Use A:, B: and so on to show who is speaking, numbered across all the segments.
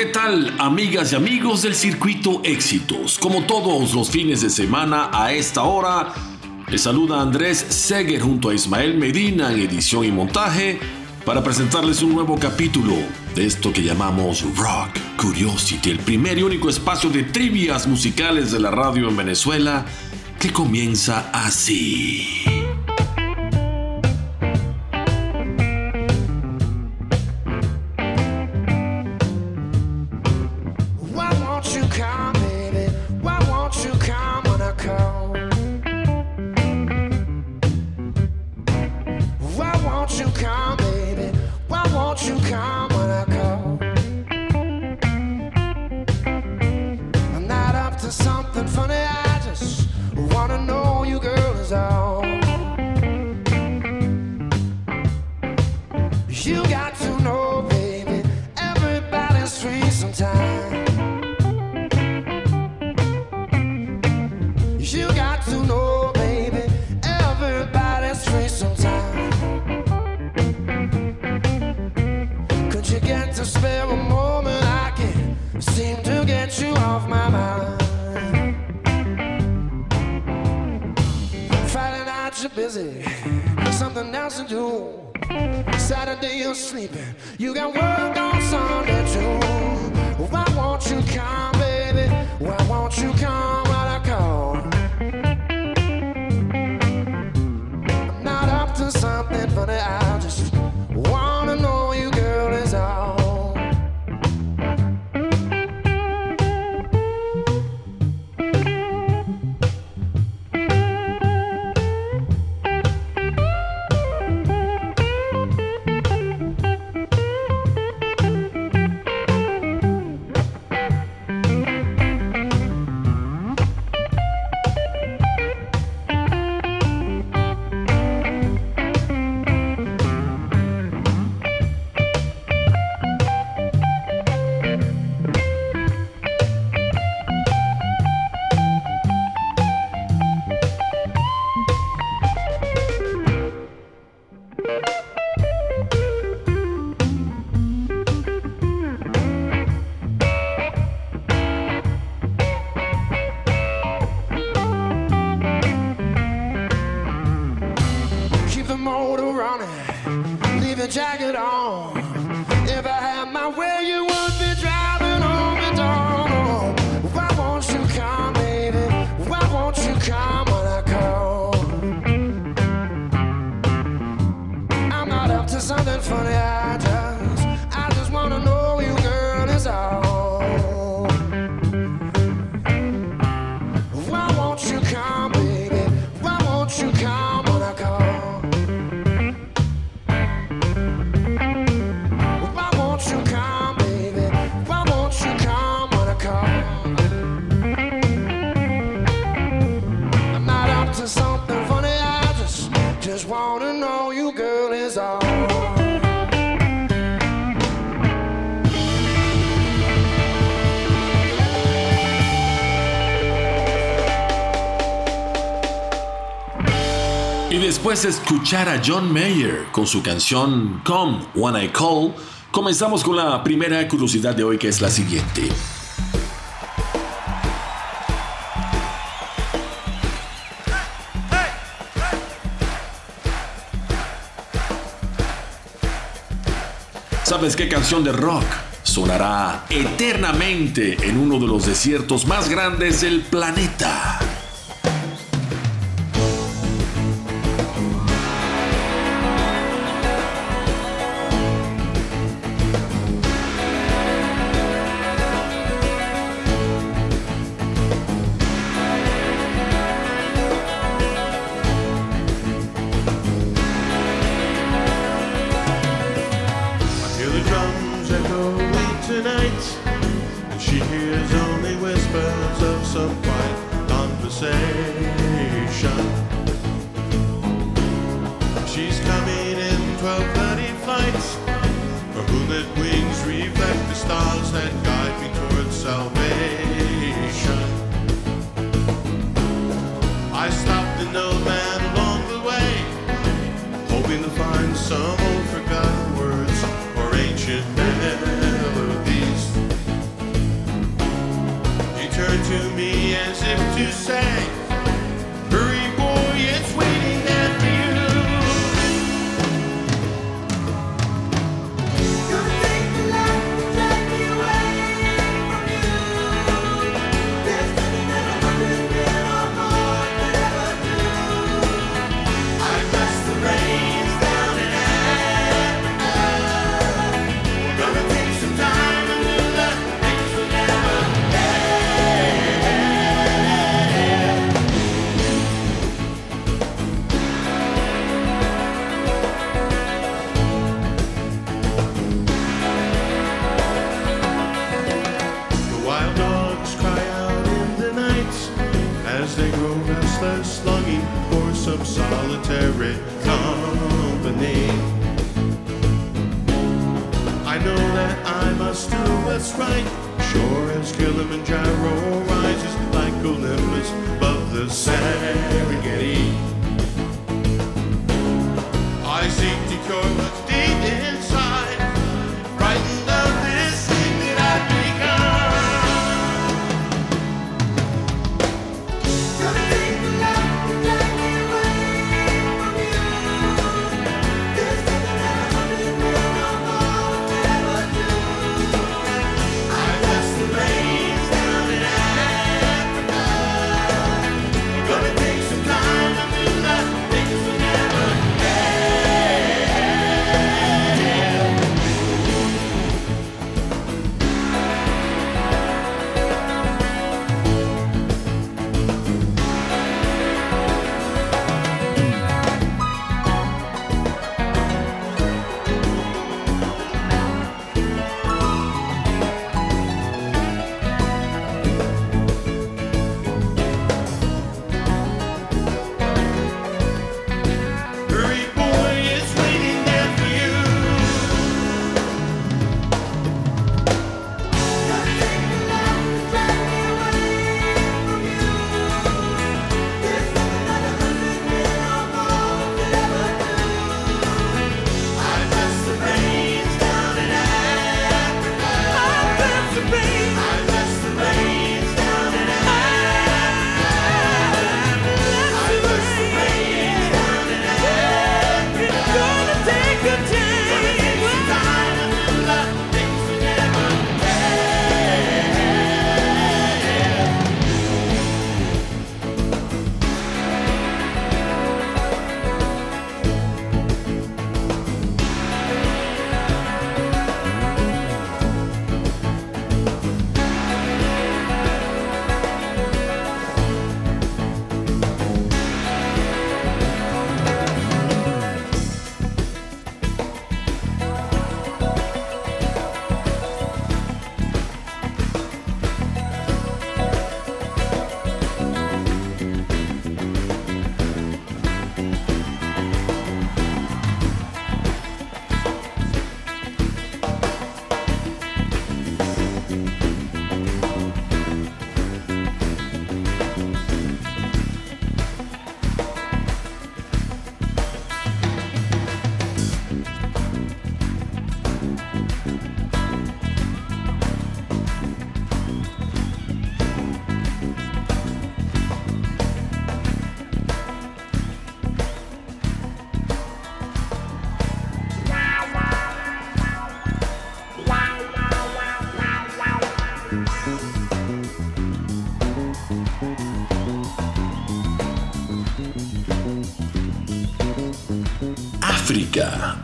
A: ¿qué tal amigas y amigos del circuito éxitos? Como todos los fines de semana a esta hora, les saluda Andrés Seger junto a Ismael Medina en edición y montaje para presentarles un nuevo capítulo de esto que llamamos Rock Curiosity, el primer y único espacio de trivias musicales de la radio en Venezuela que comienza así. Hey, escuchar a John Mayer con su canción Come When I Call, comenzamos con la primera curiosidad de hoy que es la siguiente. ¿Sabes qué canción de rock sonará eternamente en uno de los desiertos más grandes del planeta?
B: thongs that guide me towards salvation. I stopped an old man along the way, hoping to find some old forgotten words or ancient melodies. He turned to me as if to say. solitary company. I know that I must do what's right. Sure as Kilimanjaro rises like Olympus above the Serengeti.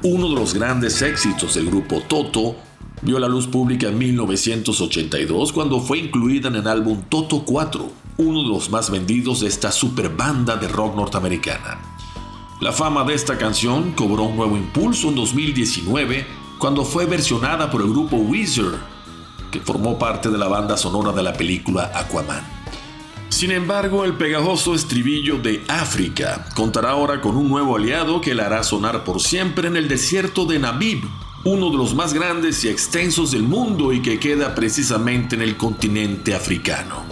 C: Uno de los grandes éxitos del grupo Toto, vio la luz pública en 1982 cuando fue incluida en el álbum Toto 4, uno de los más vendidos de esta super banda de rock norteamericana. La fama de esta canción cobró un nuevo impulso en 2019 cuando fue versionada por el grupo Weezer, que formó parte de la banda sonora de la película Aquaman. Sin embargo, el pegajoso estribillo de África contará ahora con un nuevo aliado que la hará sonar por siempre en el desierto de Namib, uno de los más grandes y extensos del mundo y que queda precisamente en el continente africano.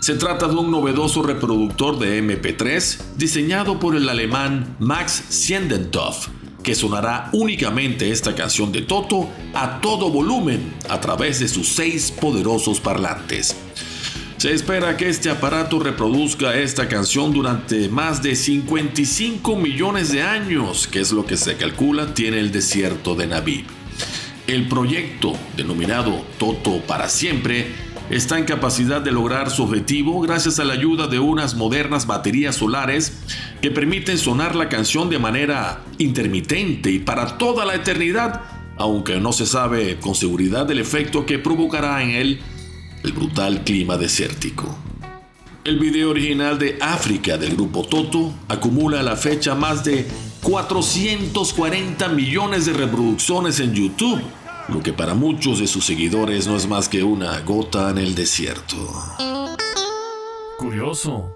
C: Se trata de un novedoso reproductor de MP3 diseñado por el alemán Max Siendentoff, que sonará únicamente esta canción de Toto a todo volumen a través de sus seis poderosos parlantes. Se espera que este aparato reproduzca esta canción durante más de 55 millones de años, que es lo que se calcula tiene el desierto de Nabib. El proyecto, denominado Toto para siempre, está en capacidad de lograr su objetivo gracias a la ayuda de unas modernas baterías solares que permiten sonar la canción de manera intermitente y para toda la eternidad, aunque no se sabe con seguridad el efecto que provocará en él el brutal clima desértico. El video original de África del grupo Toto acumula a la fecha más de 440 millones de reproducciones en YouTube, lo que para muchos de sus seguidores no es más que una gota en el desierto.
D: Curioso,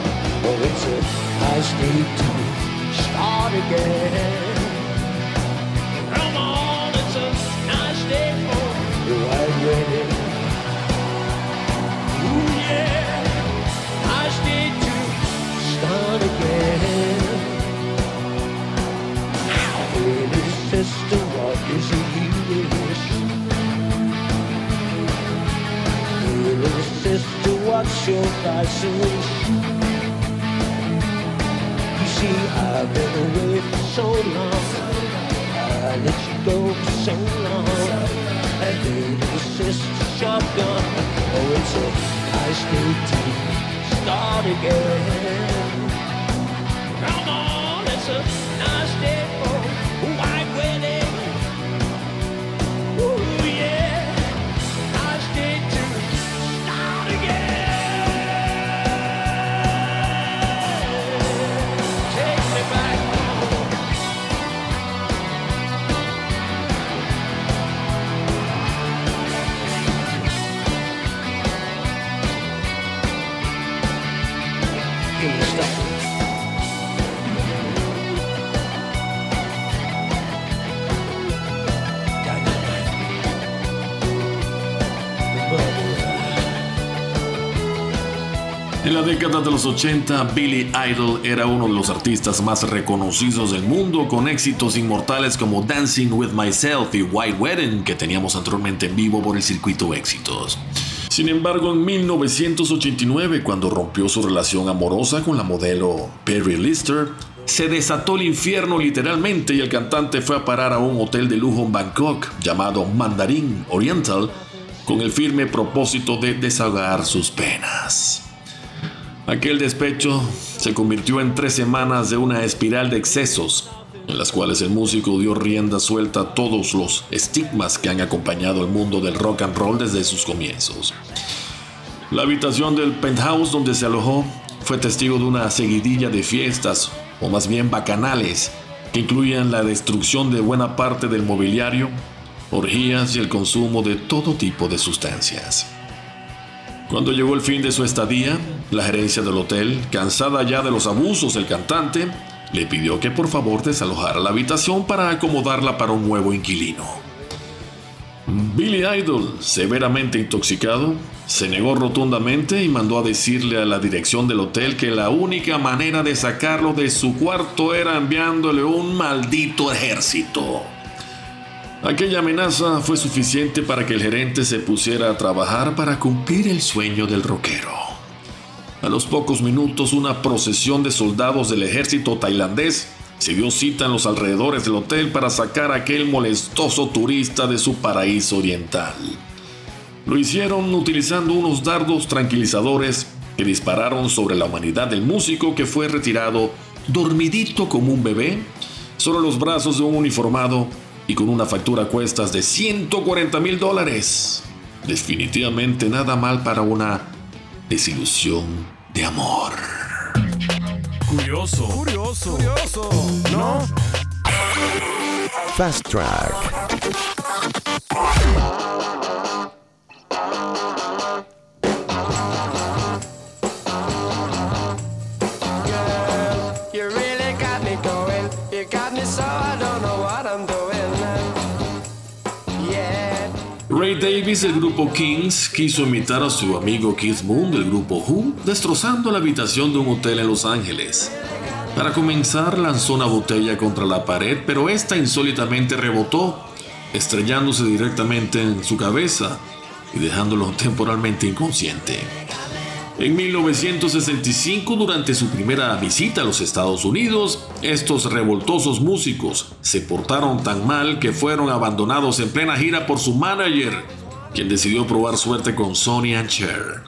C: Oh, it's a nice day to start again. Come on, it's a nice day for the white wedding. Ooh, yeah, nice day to start again. Hey, little sister, what is it you wish? Hey, little sister what's your price and wish? You see, I've been away for so long. I let you go for so long. And baby, sister, shotgun. Oh, it's a nice day to start again. Come on, it's a nice day la década de los 80, Billy Idol era uno de los artistas más reconocidos del mundo, con éxitos inmortales como Dancing with Myself y White Wedding, que teníamos anteriormente en vivo por el circuito éxitos. Sin embargo, en 1989, cuando rompió su relación amorosa con la modelo Perry Lister, se desató el infierno literalmente y el cantante fue a parar a un hotel de lujo en Bangkok llamado Mandarin Oriental con el firme propósito de desahogar sus penas. Aquel despecho se convirtió en tres semanas de una espiral de excesos, en las cuales el músico dio rienda suelta a todos los estigmas que han acompañado el mundo del rock and roll desde sus comienzos. La habitación del penthouse donde se alojó fue testigo de una seguidilla de fiestas, o más bien bacanales, que incluían la destrucción de buena parte del mobiliario, orgías y el consumo de todo tipo de sustancias. Cuando llegó el fin de su estadía, la gerencia del hotel, cansada ya de los abusos del cantante, le pidió que por favor desalojara la habitación para acomodarla para un nuevo inquilino. Billy Idol, severamente intoxicado, se negó rotundamente y mandó a decirle a la dirección del hotel que la única manera de sacarlo de su cuarto era enviándole un maldito ejército. Aquella amenaza fue suficiente para que el gerente se pusiera a trabajar para cumplir el sueño del rockero. A los pocos minutos, una procesión de soldados del ejército tailandés se dio cita en los alrededores del hotel para sacar a aquel molestoso turista de su paraíso oriental. Lo hicieron utilizando unos dardos tranquilizadores que dispararon sobre la humanidad del músico que fue retirado dormidito como un bebé sobre los brazos de un uniformado
E: y con una factura a cuestas de 140 mil dólares. Definitivamente nada mal para una desilusión de amor.
F: Curioso. Curioso. Curioso. ¿No?
G: Fast Track.
E: Davis del grupo Kings quiso imitar a su amigo Keith Moon del grupo Who, destrozando la habitación de un hotel en Los Ángeles. Para comenzar, lanzó una botella contra la pared, pero esta insólitamente rebotó, estrellándose directamente en su cabeza y dejándolo temporalmente inconsciente. En 1965, durante su primera visita a los Estados Unidos, estos revoltosos músicos se portaron tan mal que fueron abandonados en plena gira por su manager, quien decidió probar suerte con Sonny and Cher.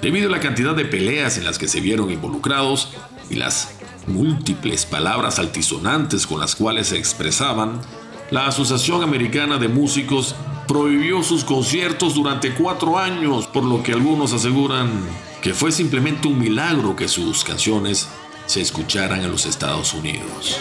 E: Debido a la cantidad de peleas en las que se vieron involucrados y las múltiples palabras altisonantes con las cuales se expresaban, la Asociación Americana de Músicos prohibió sus conciertos durante cuatro años, por lo que algunos aseguran que fue simplemente un milagro que sus canciones se escucharan en los Estados Unidos.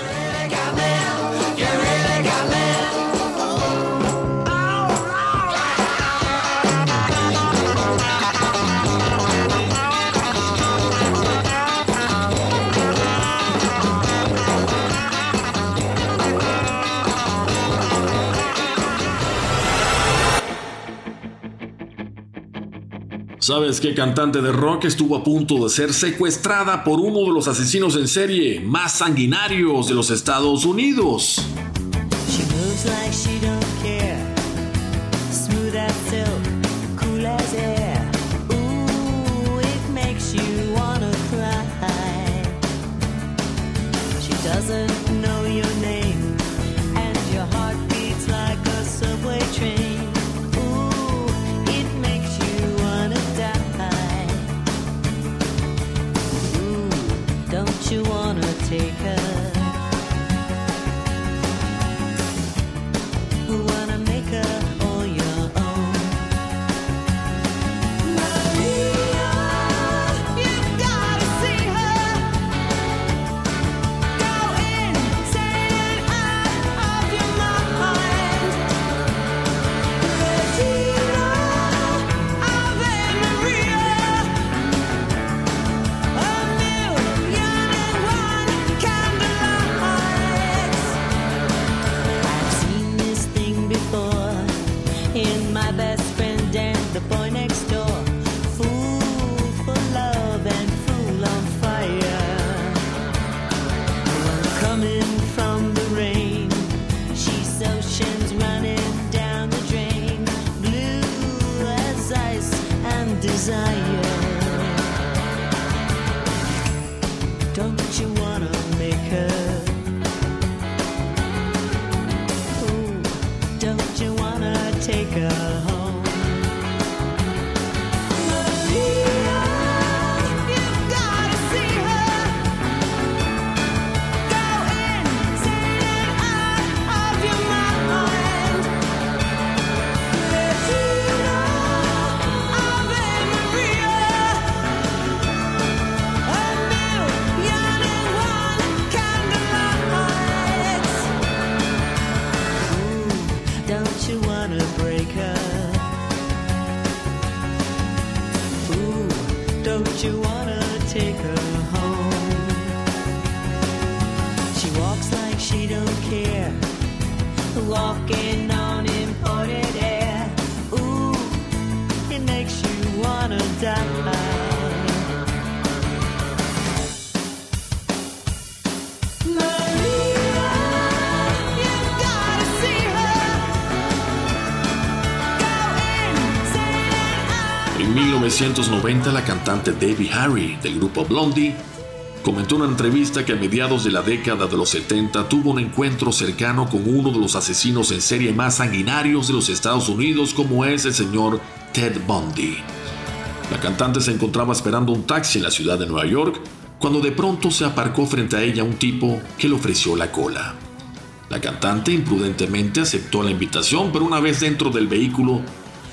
E: ¿Sabes qué cantante de rock estuvo a punto de ser secuestrada por uno de los asesinos en serie más sanguinarios de los Estados Unidos? 1990, la cantante Debbie Harry del grupo Blondie comentó en una entrevista que a mediados de la década de los 70 tuvo un encuentro cercano con uno de los asesinos en serie más sanguinarios de los Estados Unidos como es el señor Ted Bundy. La cantante se encontraba esperando un taxi en la ciudad de Nueva York cuando de pronto se aparcó frente a ella un tipo que le ofreció la cola.
C: La cantante imprudentemente aceptó la invitación, pero una vez dentro del vehículo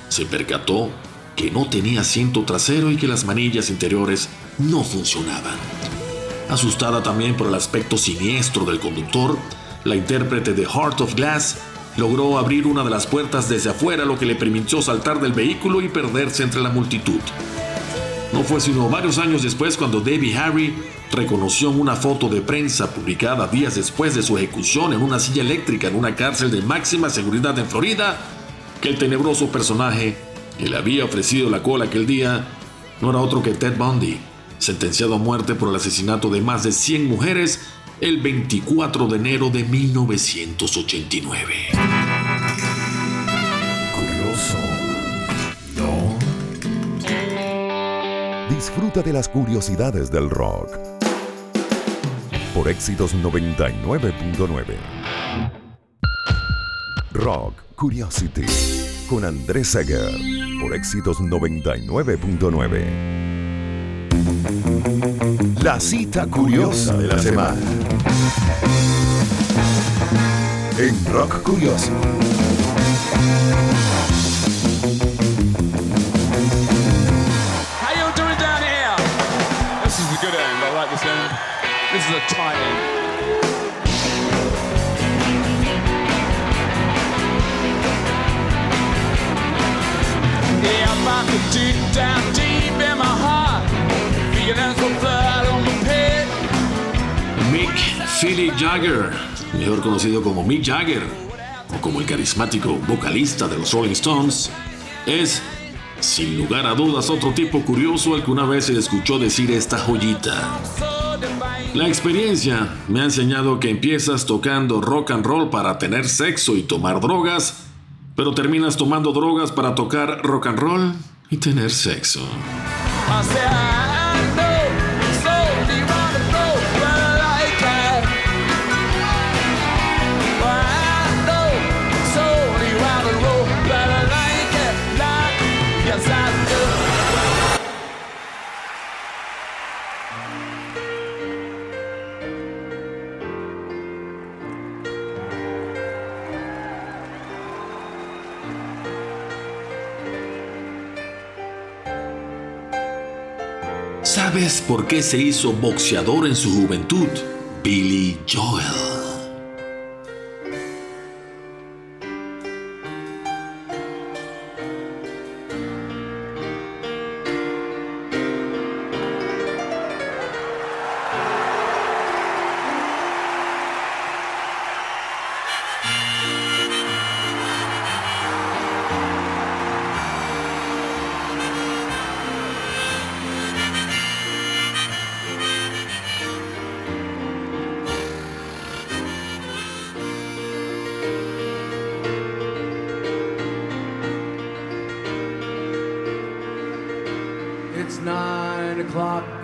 C: se percató que no tenía asiento trasero y que las manillas interiores no funcionaban. Asustada también por el aspecto siniestro del conductor, la intérprete de Heart of Glass logró abrir una de las puertas desde afuera, lo que le permitió saltar del vehículo y perderse entre la multitud. No fue sino varios años después cuando Debbie Harry reconoció en una foto de prensa publicada días después de su ejecución en una silla eléctrica en una cárcel de máxima seguridad en Florida que el tenebroso personaje que le había ofrecido la cola aquel día no era otro que Ted Bundy, sentenciado a muerte por el asesinato de más de 100 mujeres el 24 de enero de 1989.
D: Curioso. No.
H: Disfruta de las curiosidades del rock. Por éxitos 99.9. Rock Curiosity. Con Andrés Seger. Por éxitos 99.9. La cita curiosa de la semana. En Rock Curioso.
I: How you doing down here? This is a good end. I like this end. This is a tight end.
C: Mick Philly Jagger, mejor conocido como Mick Jagger, o como el carismático vocalista de los Rolling Stones, es, sin lugar a dudas, otro tipo curioso al que una vez se escuchó decir esta joyita. La experiencia me ha enseñado que empiezas tocando rock and roll para tener sexo y tomar drogas, pero terminas tomando drogas para tocar rock and roll y tener sexo. ¿Sabes por qué se hizo boxeador en su juventud? Billy Joel.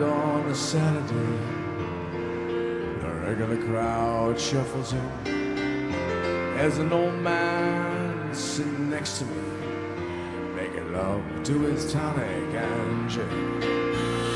J: On a Saturday. The regular crowd shuffles in. There's an old man sitting next to me, making love to his tonic and gin.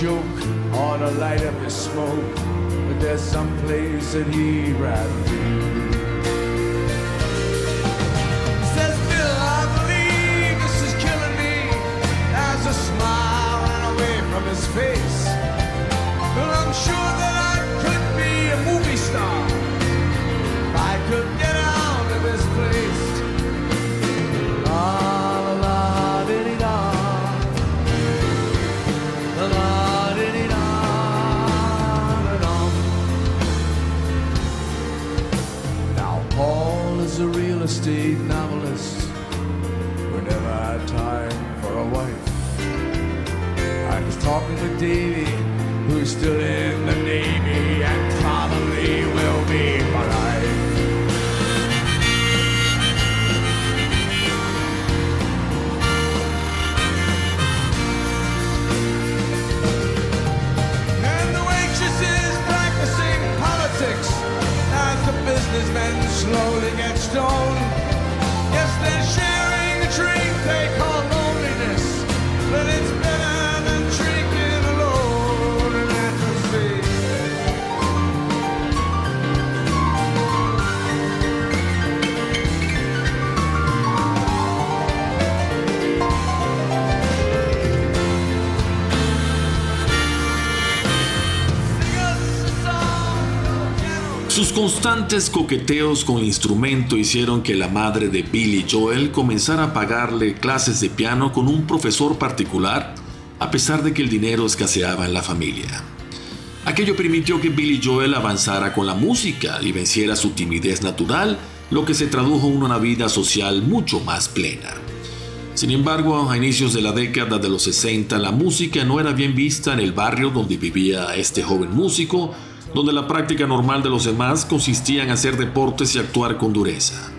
J: Joke or light up his smoke. But there's some place that he'd rather be.
C: Constantes coqueteos con el instrumento hicieron que la madre de Billy Joel comenzara a pagarle clases de piano con un profesor particular, a pesar de que el dinero escaseaba en la familia. Aquello permitió que Billy Joel avanzara con la música y venciera su timidez natural, lo que se tradujo en una vida social mucho más plena. Sin embargo, a inicios de la década de los 60, la música no era bien vista en el barrio donde vivía este joven músico, donde la práctica normal de los demás consistía en hacer deportes y actuar con dureza.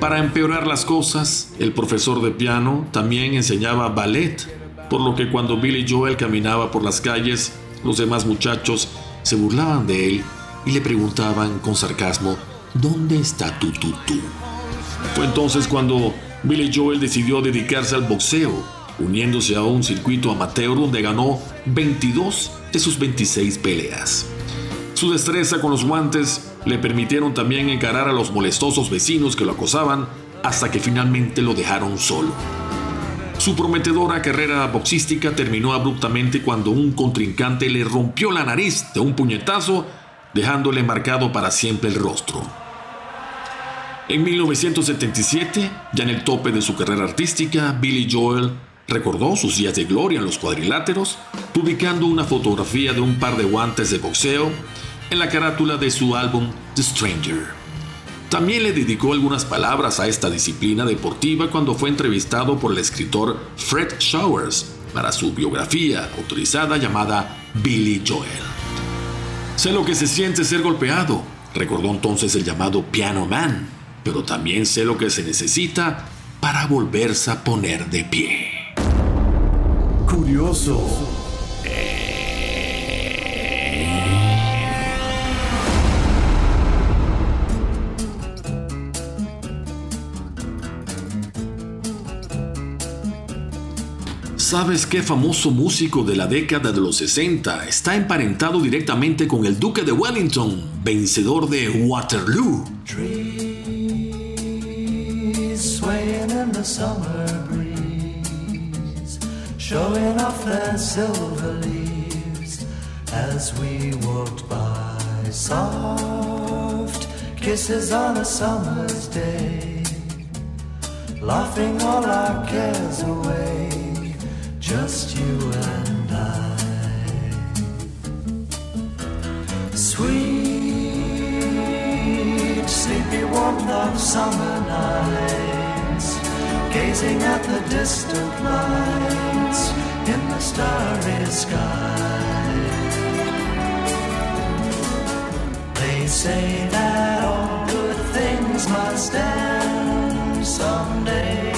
C: Para empeorar las cosas, el profesor de piano también enseñaba ballet, por lo que cuando Billy Joel caminaba por las calles, los demás muchachos se burlaban de él y le preguntaban con sarcasmo, ¿dónde está tu tutú? Fue entonces cuando Billy Joel decidió dedicarse al boxeo, uniéndose a un circuito amateur donde ganó 22 de sus 26 peleas. Su destreza con los guantes le permitieron también encarar a los molestosos vecinos que lo acosaban hasta que finalmente lo dejaron solo. Su prometedora carrera boxística terminó abruptamente cuando un contrincante le rompió la nariz de un puñetazo, dejándole marcado para siempre el rostro. En 1977, ya en el tope de su carrera artística, Billy Joel recordó sus días de gloria en los cuadriláteros, publicando una fotografía de un par de guantes de boxeo en la carátula de su álbum The Stranger. También le dedicó algunas palabras a esta disciplina deportiva cuando fue entrevistado por el escritor Fred Showers para su biografía autorizada llamada Billy Joel. Sé lo que se siente ser golpeado, recordó entonces el llamado Piano Man, pero también sé lo que se necesita para volverse a poner de pie.
D: Curioso.
C: ¿Sabes qué famoso músico de la década de los 60 está emparentado directamente con el Duque de Wellington, vencedor de Waterloo?
E: trees showing off their silver leaves as we walked by. Soft kisses on a summer's day, laughing all our cares away, just you and I. Sweet, sleepy warmth of summer nights, gazing at the distant lights in the starry sky. They say that all good things must end someday.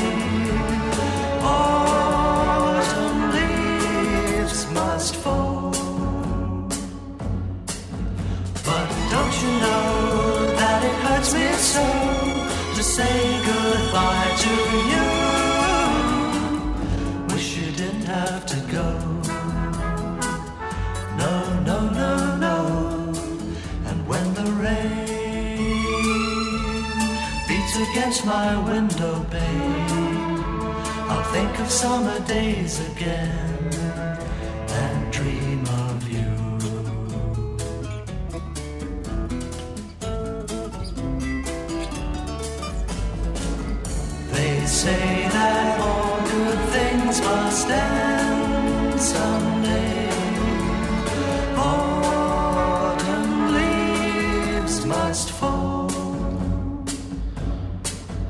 E: Against my window pane. I'll think of summer days again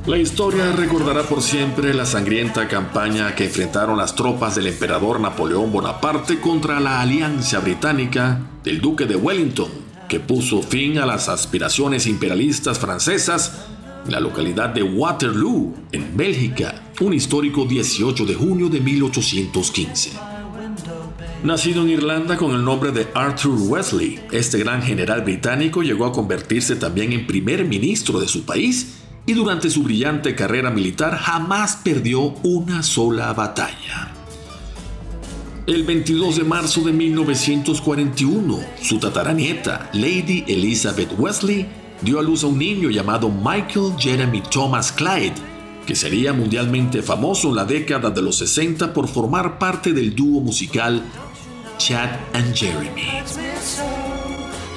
C: La historia recordará por siempre la sangrienta campaña que enfrentaron las tropas del emperador Napoleón Bonaparte contra la alianza británica del duque de Wellington, que puso fin a las aspiraciones imperialistas francesas en la localidad de Waterloo, en Bélgica, un histórico 18 de junio de 1815. Nacido en Irlanda con el nombre de Arthur Wesley, este gran general británico llegó a convertirse también en primer ministro de su país y durante su brillante carrera militar jamás perdió una sola batalla. El 22 de marzo de 1941, su tataranieta, Lady Elizabeth Wesley, dio a luz a un niño llamado Michael Jeremy Thomas Clyde, que sería mundialmente famoso en la década de los 60 por formar parte del dúo musical Chad and Jeremy.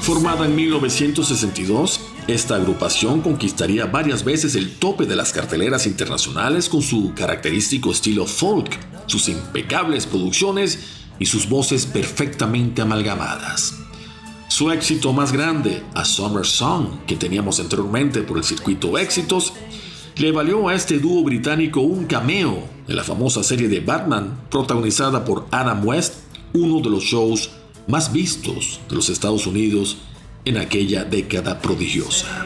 C: Formada en 1962, esta agrupación conquistaría varias veces el tope de las carteleras internacionales con su característico estilo folk, sus impecables producciones y sus voces perfectamente amalgamadas. Su éxito más grande, A Summer Song, que teníamos anteriormente por el circuito éxitos, le valió a este dúo británico un cameo en la famosa serie de Batman protagonizada por Adam West, uno de los shows más vistos de los Estados Unidos en aquella década prodigiosa.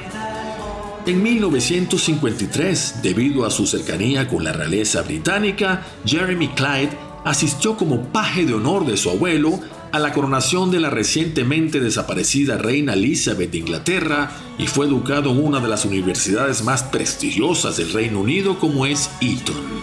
C: En 1953, debido a su cercanía con la realeza británica, Jeremy Clyde asistió como paje de honor de su abuelo a la coronación de la recientemente desaparecida reina Elizabeth de Inglaterra y fue educado en una de las universidades más prestigiosas del Reino Unido como es Eton.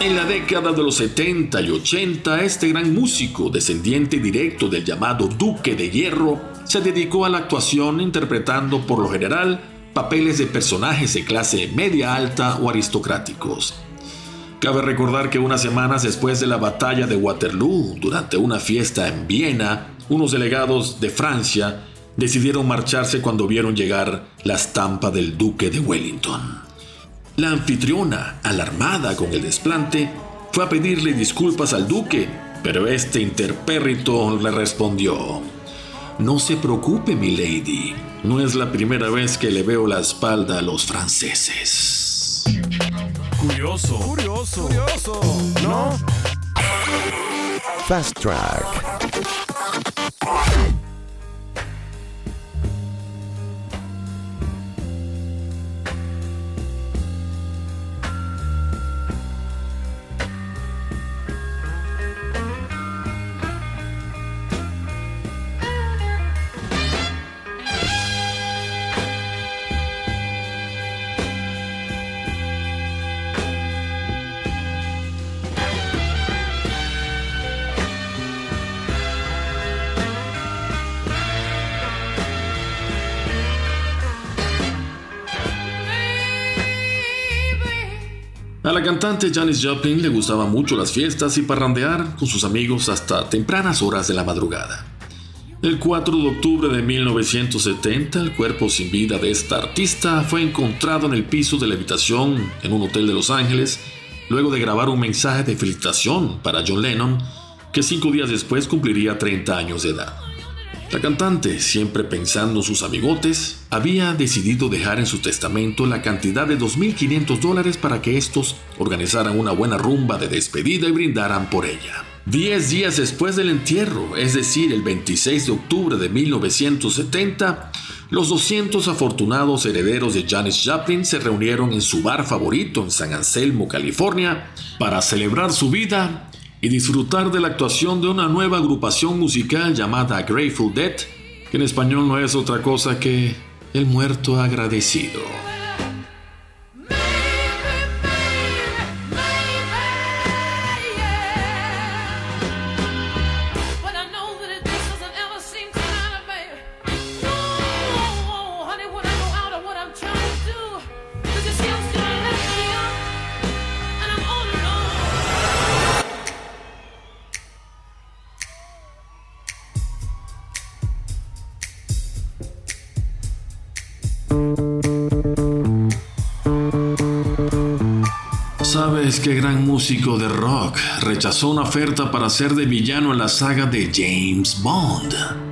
C: En la década de los 70 y 80, este gran músico, descendiente directo del llamado Duque de Hierro, se dedicó a la actuación interpretando por lo general papeles de personajes de clase media alta o aristocráticos. Cabe recordar que unas semanas después de la batalla de Waterloo, durante una fiesta en Viena, unos delegados de Francia decidieron marcharse cuando vieron llegar la estampa del duque de Wellington. La anfitriona, alarmada con el desplante, fue a pedirle disculpas al duque, pero este interpérrito le respondió, No se preocupe, mi lady, no es la primera vez que le veo la espalda a los franceses.
D: Curioso. Curioso. Curioso. ¿No?
H: Fast Track.
C: A la cantante Janis Joplin le gustaban mucho las fiestas y parrandear con sus amigos hasta tempranas horas de la madrugada. El 4 de octubre de 1970, el cuerpo sin vida de esta artista fue encontrado en el piso de la habitación en un hotel de Los Ángeles, luego de grabar un mensaje de felicitación para John Lennon, que cinco días después cumpliría 30 años de edad. La cantante, siempre pensando en sus amigotes, había decidido dejar en su testamento la cantidad de 2.500 dólares para que estos organizaran una buena rumba de despedida y brindaran por ella. Diez días después del entierro, es decir, el 26 de octubre de 1970, los 200 afortunados herederos de Janis Joplin se reunieron en su bar favorito en San Anselmo, California, para celebrar su vida y disfrutar de la actuación de una nueva agrupación musical llamada Grateful Dead, que en español no es otra cosa que el muerto agradecido. Señores, qué gran músico de rock rechazó una oferta para ser de villano en la saga de James Bond.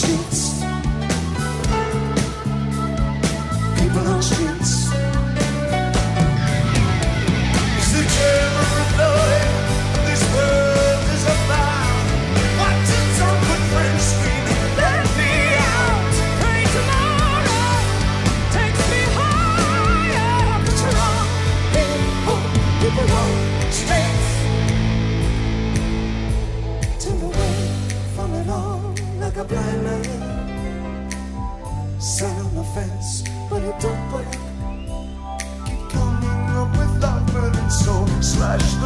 K: Streets. People on streets.
C: rush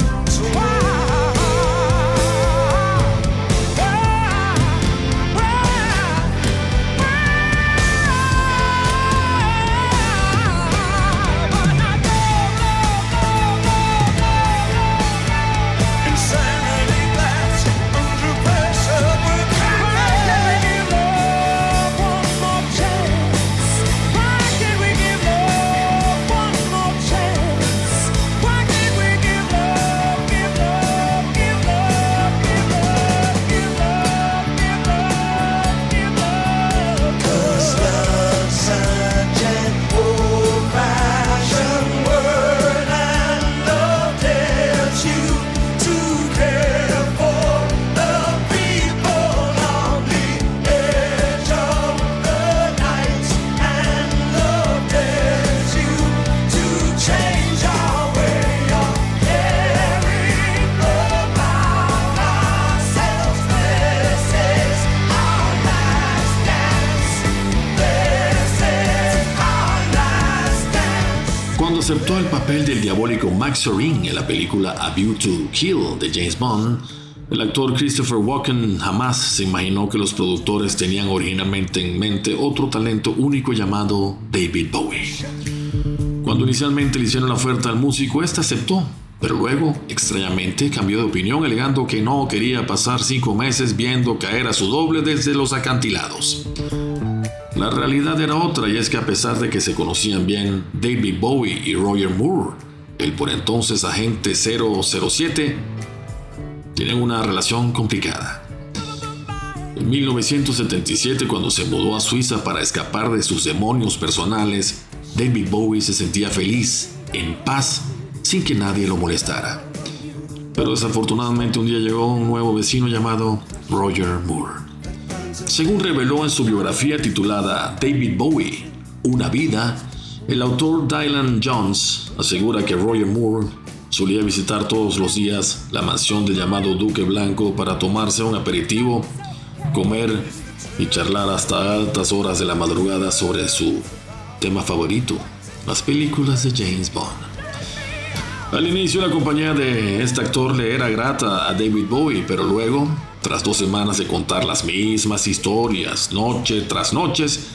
C: papel del diabólico Max Sorin en la película A View to Kill de James Bond, el actor Christopher Walken jamás se imaginó que los productores tenían originalmente en mente otro talento único llamado David Bowie. Cuando inicialmente le hicieron la oferta al músico, este aceptó, pero luego, extrañamente, cambió de opinión alegando que no quería pasar cinco meses viendo caer a su doble desde los acantilados. La realidad era otra y es que a pesar de que se conocían bien David Bowie y Roger Moore, el por entonces agente 007, tienen una relación complicada. En 1977, cuando se mudó a Suiza para escapar de sus demonios personales, David Bowie se sentía feliz, en paz, sin que nadie lo molestara. Pero desafortunadamente un día llegó un nuevo vecino llamado Roger Moore. Según reveló en su biografía titulada David Bowie, Una vida, el autor Dylan Jones asegura que Roger Moore solía visitar todos los días la mansión del llamado Duque Blanco para tomarse un aperitivo, comer y charlar hasta altas horas de la madrugada sobre su tema favorito, las películas de James Bond. Al inicio la compañía de este actor le era grata a David Bowie, pero luego, tras dos semanas de contar las mismas historias, noche tras noches,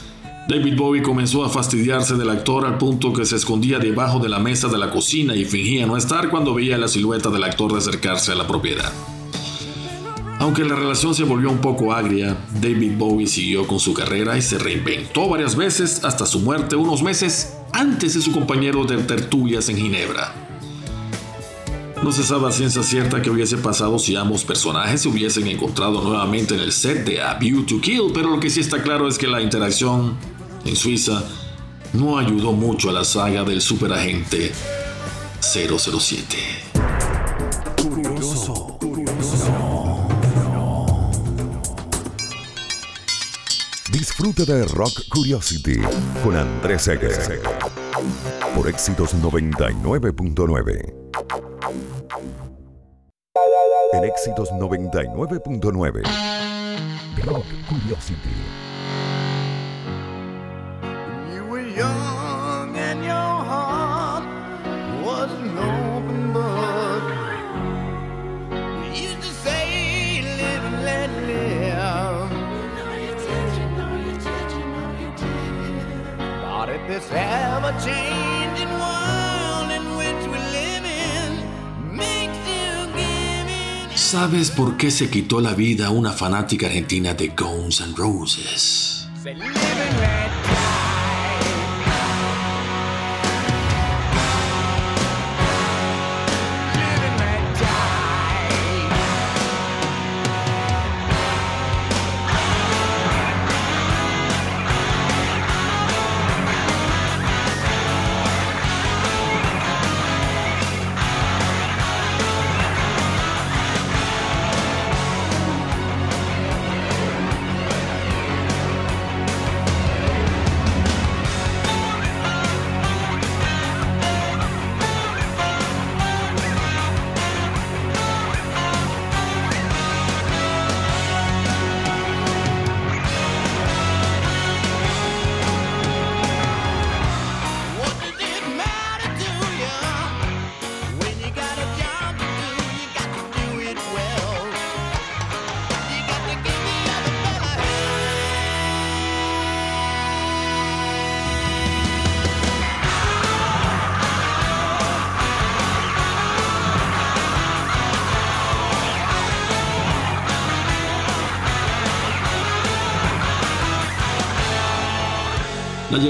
C: David Bowie comenzó a fastidiarse del actor al punto que se escondía debajo de la mesa de la cocina y fingía no estar cuando veía la silueta del actor de acercarse a la propiedad. Aunque la relación se volvió un poco agria, David Bowie siguió con su carrera y se reinventó varias veces hasta su muerte unos meses antes de su compañero de tertulias en Ginebra. No se sabe a ciencia cierta qué hubiese pasado si ambos personajes se hubiesen encontrado nuevamente en el set de A View to Kill, pero lo que sí está claro es que la interacción en Suiza no ayudó mucho a la saga del superagente 007.
H: Disfruta de Rock Curiosity con Andrés Seger. Por éxitos 99.9. En éxitos 99.9. Rock Curiosity.
J: You were young and your heart was an open book. You used to say, live and let live. But if this ever changing
C: ¿Sabes por qué se quitó la vida una fanática argentina de Guns N' Roses?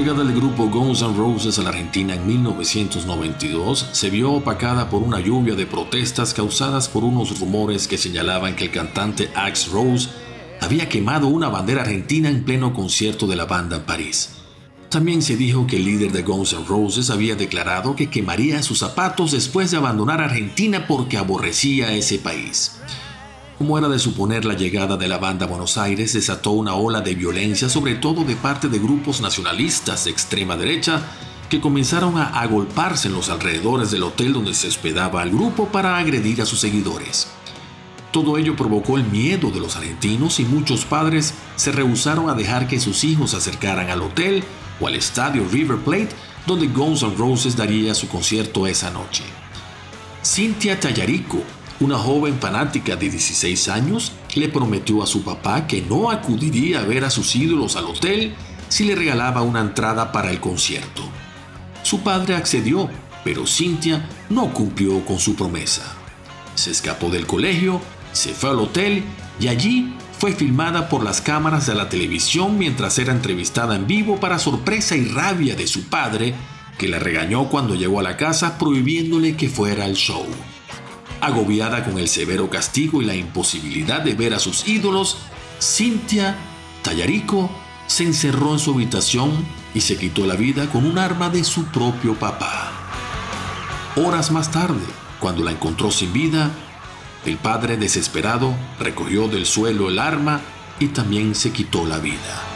C: Llegada del grupo Guns N' Roses a la Argentina en 1992 se vio opacada por una lluvia de protestas causadas por unos rumores que señalaban que el cantante Axe Rose había quemado una bandera argentina en pleno concierto de la banda en París. También se dijo que el líder de Guns N' Roses había declarado que quemaría sus zapatos después de abandonar Argentina porque aborrecía ese país. Como era de suponer, la llegada de la banda a Buenos Aires desató una ola de violencia, sobre todo de parte de grupos nacionalistas de extrema derecha, que comenzaron a agolparse en los alrededores del hotel donde se hospedaba el grupo para agredir a sus seguidores. Todo ello provocó el miedo de los argentinos y muchos padres se rehusaron a dejar que sus hijos acercaran al hotel o al estadio River Plate, donde Guns N' Roses daría su concierto esa noche. Cintia Tallarico, una joven fanática de 16 años, le prometió a su papá que no acudiría a ver a sus ídolos al hotel si le regalaba una entrada para el concierto. Su padre accedió, pero Cintia no cumplió con su promesa. Se escapó del colegio, se fue al hotel y allí fue filmada por las cámaras de la televisión mientras era entrevistada en vivo para sorpresa y rabia de su padre, que la regañó cuando llegó a la casa prohibiéndole que fuera al show. Agobiada con el severo castigo y la imposibilidad de ver a sus ídolos, Cintia Tallarico se encerró en su habitación y se quitó la vida con un arma de su propio papá. Horas más tarde, cuando la encontró sin vida, el padre desesperado recogió del suelo el arma y también se quitó la vida.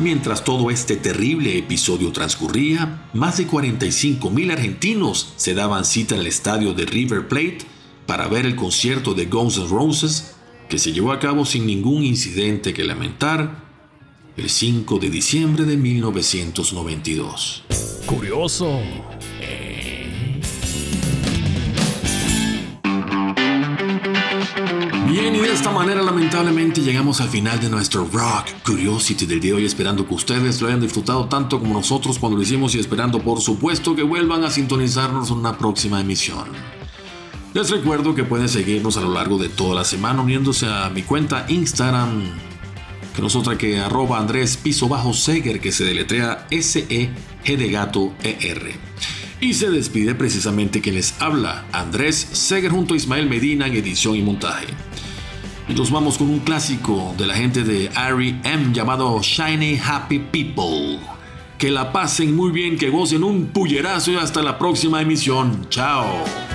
C: Mientras todo este terrible episodio transcurría, más de 45 mil argentinos se daban cita en el estadio de River Plate para ver el concierto de Guns N' Roses, que se llevó a cabo sin ningún incidente que lamentar el 5 de diciembre de 1992.
D: Curioso.
C: De esta manera lamentablemente llegamos al final de nuestro Rock Curiosity del día de hoy, esperando que ustedes lo hayan disfrutado tanto como nosotros cuando lo hicimos y esperando por supuesto que vuelvan a sintonizarnos en una próxima emisión. Les recuerdo que pueden seguirnos a lo largo de toda la semana uniéndose a mi cuenta Instagram, que no que arroba Andrés Piso Bajo Seger, que se deletrea S-E-G de gato E-R. Y se despide precisamente que les habla Andrés Seger junto a Ismael Medina en edición y montaje. Nos vamos con un clásico de la gente de R.E.M. llamado Shiny Happy People. Que la pasen muy bien, que gocen un pullerazo y hasta la próxima emisión. Chao.